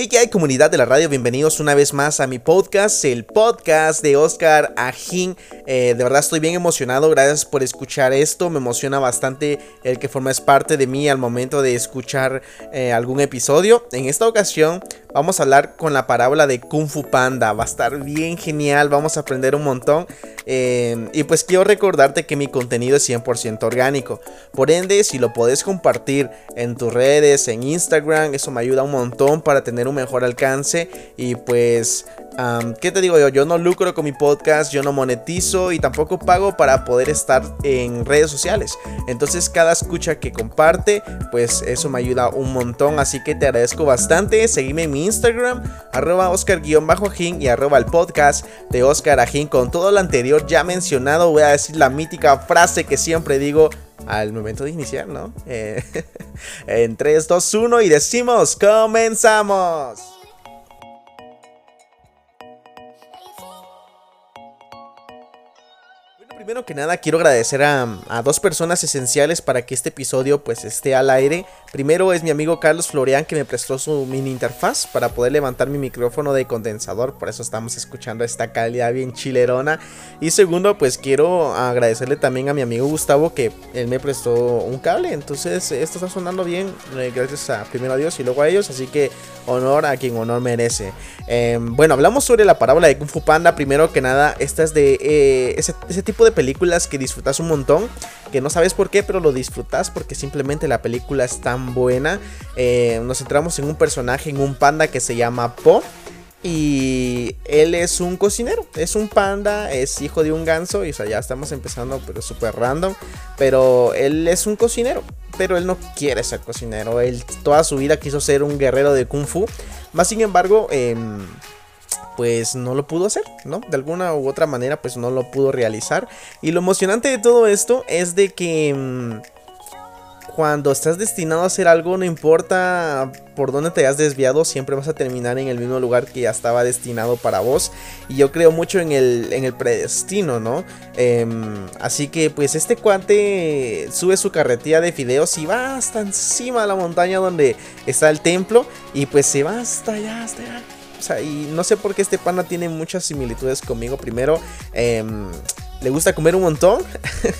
Hey, ¿qué hay comunidad de la radio? Bienvenidos una vez más a mi podcast, el podcast de Oscar Ajín. Eh, de verdad estoy bien emocionado, gracias por escuchar esto. Me emociona bastante el que formes parte de mí al momento de escuchar eh, algún episodio. En esta ocasión vamos a hablar con la parábola de Kung Fu Panda. Va a estar bien genial, vamos a aprender un montón. Eh, y pues quiero recordarte que mi contenido es 100% orgánico. Por ende, si lo puedes compartir en tus redes, en Instagram, eso me ayuda un montón para tener un mejor alcance y pues ¿Qué te digo yo? Yo no lucro con mi podcast, yo no monetizo y tampoco pago para poder estar en redes sociales. Entonces cada escucha que comparte, pues eso me ayuda un montón. Así que te agradezco bastante. Seguime en mi Instagram, arroba Oscar-Ajin y arroba el podcast de Oscar. Con todo lo anterior ya mencionado, voy a decir la mítica frase que siempre digo al momento de iniciar, ¿no? Eh, en 3, 2, 1 y decimos, comenzamos. Que nada quiero agradecer a, dos personas esenciales para que este episodio pues esté al aire. Primero es mi amigo Carlos Florian que me prestó su mini interfaz para poder levantar mi micrófono de condensador, por eso estamos escuchando esta calidad bien chilerona. Y segundo pues quiero agradecerle también a mi amigo Gustavo que él me prestó un cable, entonces esto está sonando bien, eh, gracias a primero a Dios y luego a ellos, así que honor a quien honor merece. Em, bueno, hablamos sobre la parábola de Kung Fu Panda, primero que nada, esta es de eh, ese, ese tipo de películas que disfrutas un montón, que no sabes por qué, pero lo disfrutas porque simplemente la película es tan buena. Eh, nos centramos en un personaje, en un panda que se llama Po. Y él es un cocinero, es un panda, es hijo de un ganso, y ya estamos empezando, pero súper random. Pero él es un cocinero, pero él no quiere ser cocinero. Él toda su vida quiso ser un guerrero de kung fu. Más sin embargo, eh, pues no lo pudo hacer, ¿no? De alguna u otra manera pues no lo pudo realizar. Y lo emocionante de todo esto es de que mm, cuando estás destinado a hacer algo, no importa por dónde te hayas desviado, siempre vas a terminar en el mismo lugar que ya estaba destinado para vos. Y yo creo mucho en el, en el predestino, ¿no? Em, así que pues este cuate sube su carretilla de fideos y va hasta encima de la montaña donde está el templo. Y pues se va hasta allá, hasta allá o sea, y no sé por qué este pana tiene muchas similitudes conmigo. Primero, em, le gusta comer un montón.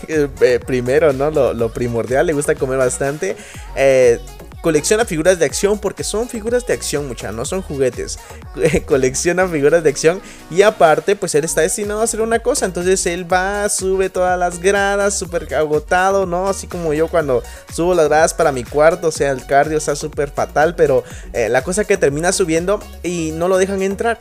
Eh, primero, ¿no? Lo, lo, primordial, le gusta comer bastante. Eh, colecciona figuras de acción porque son figuras de acción, mucha, no son juguetes. colecciona figuras de acción y aparte, pues él está destinado a hacer una cosa. Entonces él va, sube todas las gradas, súper agotado, ¿no? Así como yo cuando subo las gradas para mi cuarto, o sea, el cardio está súper fatal, pero eh, la cosa que termina subiendo y no lo dejan entrar.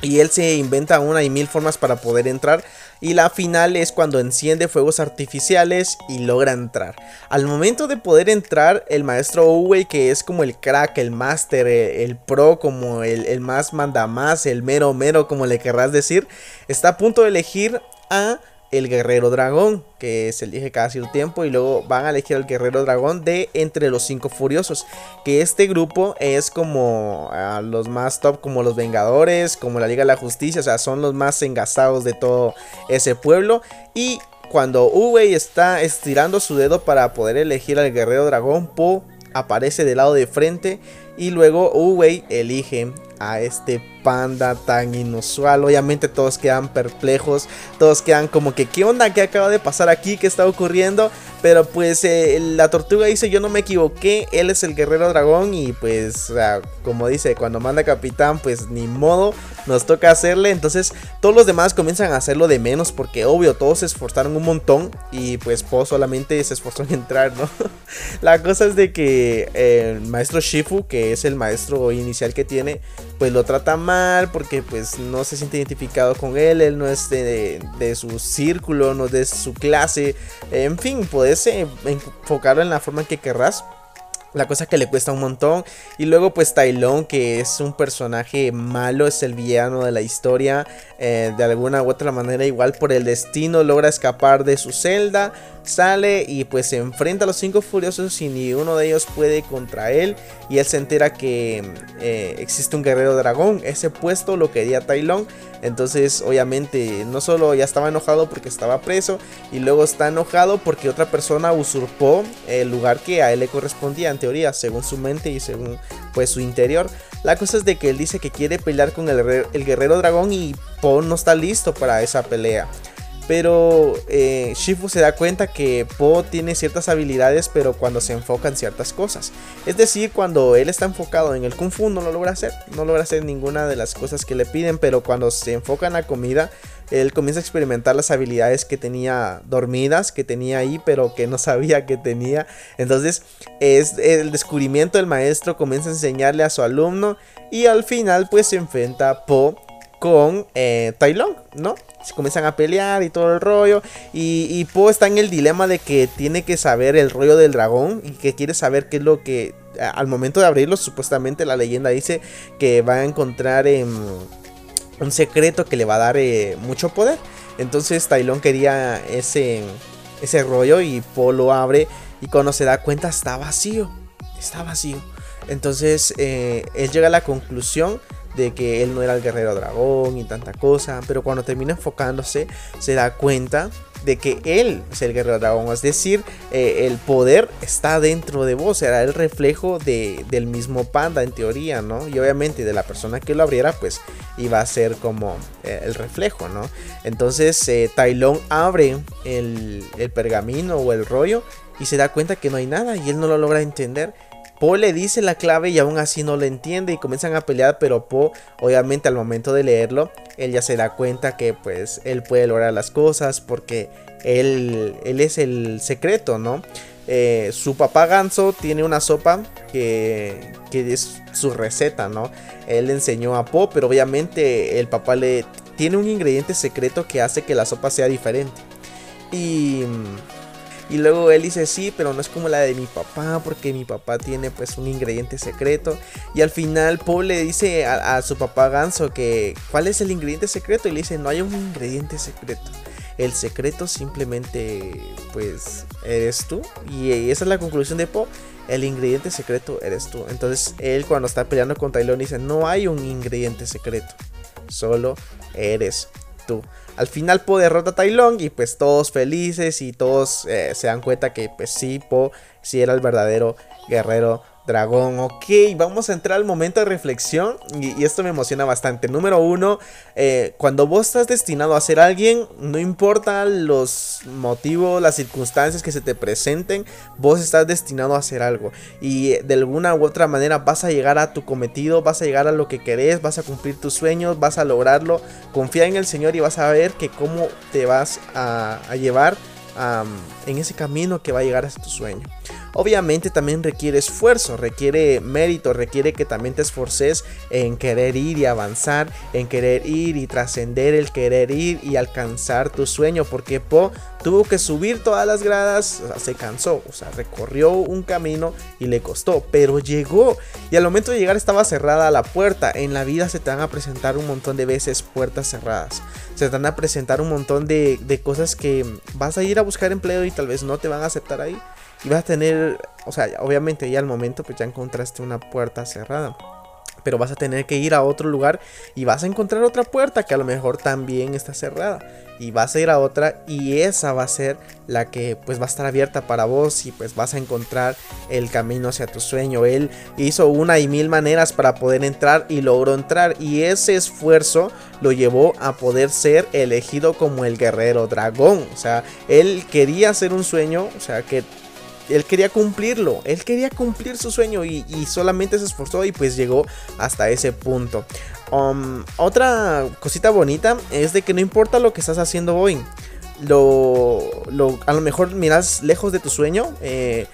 Y él se inventa una y mil formas para poder entrar. Y la final es cuando enciende fuegos artificiales y logra entrar. Al momento de poder entrar, el maestro Uwe, que es como el crack, el master, eh, el, pro, como el, el más manda más, el mero mero, como le querrás decir, está a punto de elegir a el guerrero dragón, que se elige cada cierto tiempo, y luego van a elegir al guerrero dragón de entre los cinco furiosos, que este grupo es como los más top, como los Vengadores, como la Liga de la Justicia, o sea, son los más engastados de todo ese pueblo, y cuando Uwei está estirando su dedo para poder elegir al guerrero dragón, Po aparece del lado de frente y luego Uwei elige a este panda tan inusual. Obviamente todos quedan perplejos, todos quedan como que ¿qué onda? ¿Qué acaba de pasar aquí? ¿Qué está ocurriendo? Pero pues eh, la tortuga dice yo no me equivoqué, él es el guerrero dragón y pues como dice, cuando manda capitán pues ni modo, nos toca hacerle. Entonces todos los demás comienzan a hacerlo de menos porque obvio todos se esforzaron un montón y pues Po solamente se esforzó en entrar, ¿no? la cosa es de que el maestro Shifu, que es el maestro inicial que tiene, pues lo trata mal porque pues no se siente identificado con él, él no es de, su círculo, no es de su clase, en fin, puedes eh, enfocarlo en la forma que querrás. La cosa que le cuesta un montón. Y luego pues Tylon, que es un personaje malo, es el villano de la historia. Eh, de alguna u otra manera, igual por el destino, logra escapar de su celda. Sale y pues se enfrenta a los cinco furiosos y ni uno de ellos puede contra él. Y él se entera que eh, existe un guerrero dragón. Ese puesto lo quería Tylon. Entonces obviamente no solo ya estaba enojado porque estaba preso. Y luego está enojado porque otra persona usurpó el lugar que a él le correspondía. teoría, según su mente y según pues su interior. La cosa es de que él dice que quiere pelear con el, guerrero dragón y Po no está listo para esa pelea. Pero eh, Shifu se da cuenta que Po tiene ciertas habilidades, pero cuando se enfoca en ciertas cosas. Es decir, cuando él está enfocado en el Kung Fu, no lo logra hacer. No logra hacer ninguna de las cosas que le piden, pero cuando se enfoca en la comida, él comienza a experimentar las habilidades que tenía dormidas, que tenía ahí, pero que no sabía que tenía. Entonces, es el descubrimiento del maestro comienza a enseñarle a su alumno y al final, pues se enfrenta a Po con eh, Tai ¿no? Se comienzan a pelear y todo el rollo. Y, y Po está en el dilema de que tiene que saber el rollo del dragón y que quiere saber qué es lo que al momento de abrirlo, supuestamente la leyenda dice que va a encontrar un secreto que le va a dar eh, mucho poder. Entonces Long quería ese, ese rollo y Po lo abre y cuando se da cuenta está vacío. Está vacío. Entonces eh, él llega a la conclusión de que él no era el guerrero dragón y tanta cosa, pero cuando termina enfocándose se da cuenta de que él es el guerrero dragón, es decir, eh, el poder está dentro de vos, era el reflejo de, del mismo panda en teoría, ¿no? Y obviamente de la persona que lo abriera, pues iba a ser como eh, el reflejo, ¿no? Entonces eh, Tailón abre el, el pergamino o el rollo y se da cuenta que no hay nada y él no lo logra entender Po le dice la clave y aún así no lo entiende y comienzan a pelear, pero Po obviamente al momento de leerlo, él ya se da cuenta que pues él puede lograr las cosas porque él, él es el secreto, ¿no? Eh, su papá Ganso tiene una sopa que, que es su receta, ¿no? Él le enseñó a Po, pero obviamente el papá le tiene un ingrediente secreto que hace que la sopa sea diferente. Y y luego él dice, sí, pero no es como la de mi papá, porque mi papá tiene pues un ingrediente secreto. Y al final Paul le dice a, su papá Ganso que, ¿cuál es el ingrediente secreto? Y le dice, no hay un ingrediente secreto. El secreto simplemente pues eres tú. Y esa es la conclusión de Po. El ingrediente secreto eres tú. Entonces él cuando está peleando con Tylon dice, no hay un ingrediente secreto. Solo eres Al final Po derrota a Tai Long y pues todos felices y todos eh, se dan cuenta que pues sí, Po sí era el verdadero guerrero dragón. Ok, vamos a entrar al momento de reflexión y, esto me emociona bastante. Número uno, eh, cuando vos estás destinado a ser alguien, no importa los motivos, las circunstancias que se te presenten, vos estás destinado a hacer algo. Y de alguna u otra manera vas a llegar a tu cometido, vas a llegar a lo que querés, vas a cumplir tus sueños, vas a lograrlo. Confía en el Señor y vas a ver que cómo te vas a, llevar en ese camino que va a llegar a tu sueño. Obviamente también requiere esfuerzo, requiere mérito, requiere que también te esforces en querer ir y avanzar, en querer ir y trascender el querer ir y alcanzar tu sueño, porque Po tuvo que subir todas las gradas, se cansó, o sea, recorrió un camino y le costó, pero llegó y al momento de llegar estaba cerrada la puerta. En la vida se te van a presentar un montón de veces puertas cerradas, se te van a presentar un montón de, de cosas que vas a ir a buscar empleo y tal vez no te van a aceptar ahí. Y vas a tener, o sea, obviamente ya al momento pues ya encontraste una puerta cerrada. Pero vas a tener que ir a otro lugar y vas a encontrar otra puerta que a lo mejor también está cerrada. Y vas a ir a otra y esa va a ser la que pues va a estar abierta para vos y pues vas a encontrar el camino hacia tu sueño. Él hizo una y mil maneras para poder entrar y logró entrar. Y ese esfuerzo lo llevó a poder ser elegido como el guerrero dragón. O sea, él quería hacer un sueño, o sea, que él quería cumplirlo, él quería cumplir su sueño y, solamente se esforzó y pues llegó hasta ese punto. Um, otra cosita bonita es de que no importa lo que estás haciendo hoy, lo, a lo mejor miras lejos de tu sueño. Eh,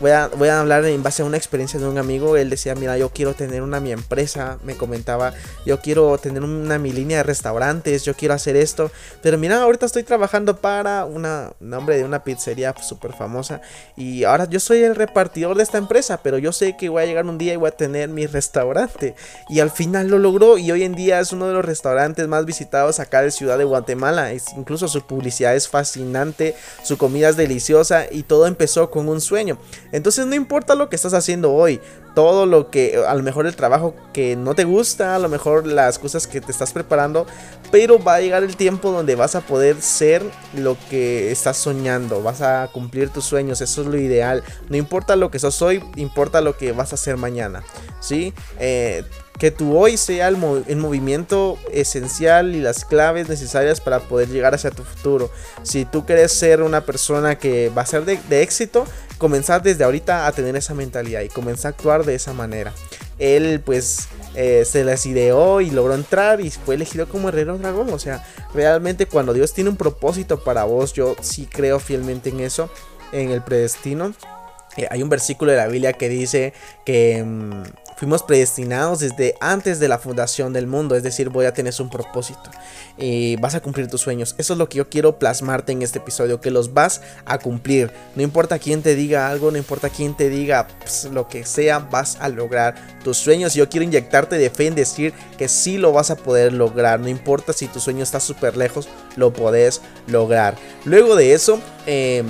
Voy a, hablar en base a una experiencia de un amigo. Él decía, mira, yo quiero tener una mi empresa. Me comentaba, yo quiero tener una mi línea de restaurantes. Yo quiero hacer esto. Pero mira, ahorita estoy trabajando para una nombre de una pizzería súper famosa. Y ahora yo soy el repartidor de esta empresa. Pero yo sé que voy a llegar un día y voy a tener mi restaurante. Y al final lo logró. Y hoy en día es uno de los restaurantes más visitados acá de Ciudad de Guatemala. Es, incluso su publicidad es fascinante. Su comida es deliciosa. Y todo empezó con un sueño. Entonces no importa lo que estás haciendo hoy, todo lo que, a lo mejor el trabajo que no te gusta, a lo mejor las cosas que te estás preparando, pero va a llegar el tiempo donde vas a poder ser lo que estás soñando, vas a cumplir tus sueños, eso es lo ideal. No importa lo que sos hoy, importa lo que vas a hacer mañana, ¿sí? Eh, que tu hoy sea el, movimiento esencial y las claves necesarias para poder llegar hacia tu futuro. Si tú quieres ser una persona que va a ser de, de éxito, comenzar desde ahorita a tener esa mentalidad y comenzar a actuar de esa manera. Él pues eh, se les ideó y logró entrar y fue elegido como herrero dragón. O sea, realmente cuando Dios tiene un propósito para vos, yo sí creo fielmente en eso, en el predestino. Eh, hay un versículo de la Biblia que dice que... Mm, Fuimos predestinados desde antes de la fundación del mundo, es decir, voy a tener un propósito y vas a cumplir tus sueños. Eso es lo que yo quiero plasmarte en este episodio, que los vas a cumplir. No importa quién te diga algo, no importa quién te diga pues, lo que sea, vas a lograr tus sueños. Yo quiero inyectarte de fe en decir que sí lo vas a poder lograr. No importa si tu sueño está súper lejos, lo podés lograr. Luego de eso, eh,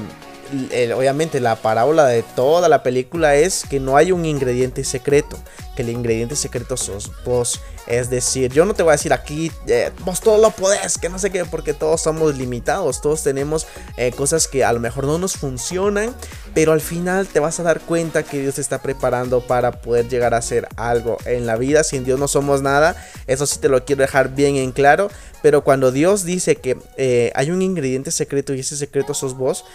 obviamente la parábola de toda la película es que no hay un ingrediente secreto, que el ingrediente secreto sos vos. Es decir, yo no te voy a decir aquí, eh, vos todo lo podés, que no sé qué, porque todos somos limitados, todos tenemos eh, cosas que a lo mejor no nos funcionan, pero al final te vas a dar cuenta que Dios te está preparando para poder llegar a hacer algo en la vida. Sin Dios no somos nada, eso sí te lo quiero dejar bien en claro, pero cuando Dios dice que eh, hay un ingrediente secreto y ese secreto sos vos,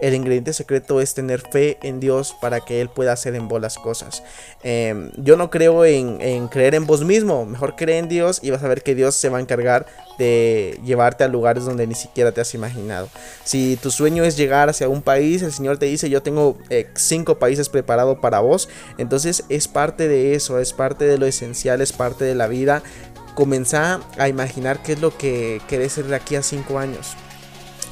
el ingrediente secreto es tener fe en Dios para que Él pueda hacer en vos las cosas. Em, yo no creo en, creer en vos mismo Mejor cree en Dios y vas a ver que Dios se va a encargar de llevarte a lugares donde ni siquiera te has imaginado. Si tu sueño es llegar hacia un país, el Señor te dice, yo tengo eh, cinco países preparados para vos. Entonces es parte de eso, es parte de lo esencial, es parte de la vida. Comenzá a imaginar qué es lo que querés ser de aquí a cinco años.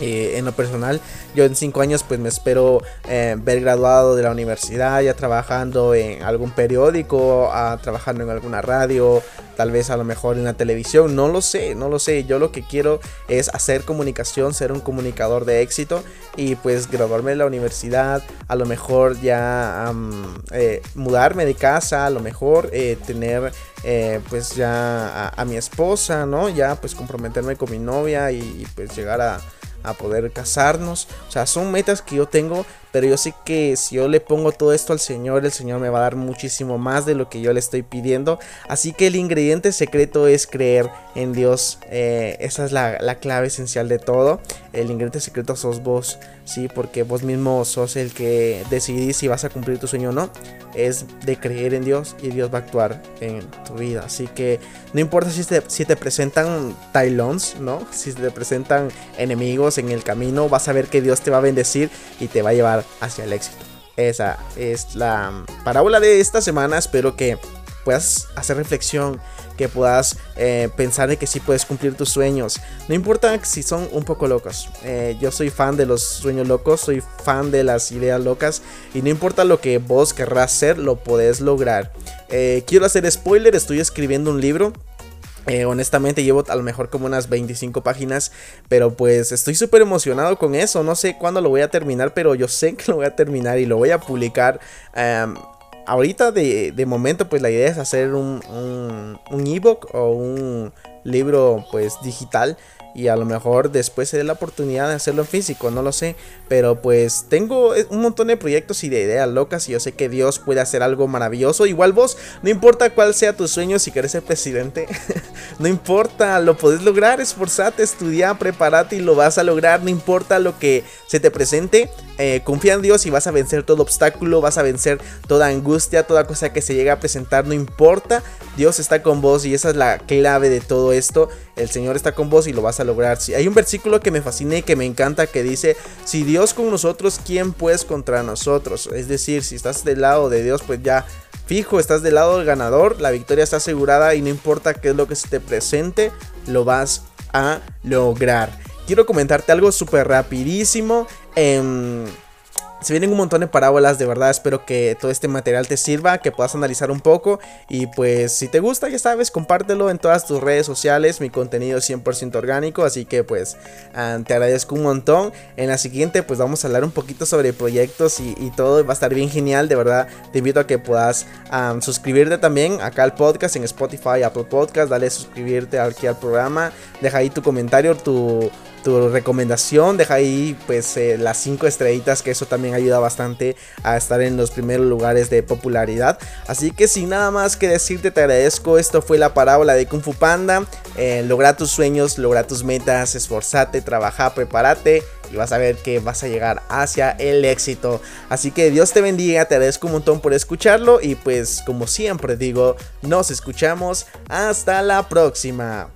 Eh, en lo personal, yo en cinco años pues me espero eh, ver graduado de la universidad, ya trabajando en algún periódico, trabajando en alguna radio, tal vez a lo mejor en la televisión, no lo sé, no lo sé. Yo lo que quiero es hacer comunicación, ser un comunicador de éxito y pues graduarme de la universidad, a lo mejor ya eh, mudarme de casa, a lo mejor tener pues ya a, mi esposa, ¿no? Ya pues comprometerme con mi novia y pues llegar a a poder casarnos. O sea, son metas que yo tengo, pero yo sé que si yo le pongo todo esto al Señor, el Señor me va a dar muchísimo más de lo que yo le estoy pidiendo. Así que el ingrediente secreto es creer en Dios. Eh, esa es la, clave esencial de todo. El ingrediente secreto sos vos, ¿sí? Porque vos mismo sos el que decidís si vas a cumplir tu sueño o no. Es de creer en Dios y Dios va a actuar en tu vida. Así que no importa si te, si te presentan Tylons, ¿no? Si te presentan enemigos en el camino, vas a ver que Dios te va a bendecir y te va a llevar hacia el éxito. Esa es la parábola de esta semana. Espero que puedas hacer reflexión, que puedas eh, pensar de que sí puedes cumplir tus sueños. No importa si son un poco locos. Eh, yo soy fan de los sueños locos, soy fan de las ideas locas. Y no importa lo que vos querrás hacer, lo podés lograr. Eh, quiero hacer spoiler, estoy escribiendo un libro. Eh, honestamente llevo a lo mejor como unas 25 páginas, pero pues estoy súper emocionado con eso. No sé cuándo lo voy a terminar, pero yo sé que lo voy a terminar y lo voy a publicar. ahorita de, momento pues la idea es hacer un, un, un ebook o un libro pues digital y a lo mejor después se dé la oportunidad de hacerlo en físico, no lo sé, pero pues tengo un montón de proyectos y de ideas locas y yo sé que Dios puede hacer algo maravilloso, igual vos, no importa cuál sea tu sueño, si querés ser presidente, no importa, lo podés lograr, esforzate, estudia, prepárate y lo vas a lograr, no importa lo que se te presente, eh, confía en Dios y vas a vencer todo obstáculo, vas a vencer toda angustia, toda cosa que se llegue a presentar, no importa, Dios está con vos y esa es la clave de todo esto, el Señor está con vos y lo vas a lograr. Si hay un versículo que me fascina y que me encanta que dice, si Dios con nosotros, ¿quién pues contra nosotros? Es decir, si estás del lado de Dios, pues ya fijo, estás del lado del ganador, la victoria está asegurada y no importa qué es lo que se te presente, lo vas a lograr. Quiero comentarte algo súper rapidísimo. Em, Se vienen un montón de parábolas, de verdad espero que todo este material te sirva, que puedas analizar un poco y pues si te gusta ya sabes, compártelo en todas tus redes sociales, mi contenido es 100% orgánico, así que pues ah, te agradezco un montón. En la siguiente pues vamos a hablar un poquito sobre proyectos y, todo, va a estar bien genial, de verdad te invito a que puedas ah, suscribirte también acá al podcast en Spotify, Apple Podcast, dale suscribirte aquí al programa, deja ahí tu comentario, tu tu recomendación, deja ahí pues eh, las 5 estrellitas que eso también ayuda bastante a estar en los primeros lugares de popularidad. Así que sin nada más que decirte te agradezco, esto fue la parábola de Kung Fu Panda, eh, logra tus sueños, logra tus metas, esforzate, trabaja, prepárate y vas a ver que vas a llegar hacia el éxito. Así que Dios te bendiga, te agradezco un montón por escucharlo y pues como siempre digo, nos escuchamos hasta la próxima.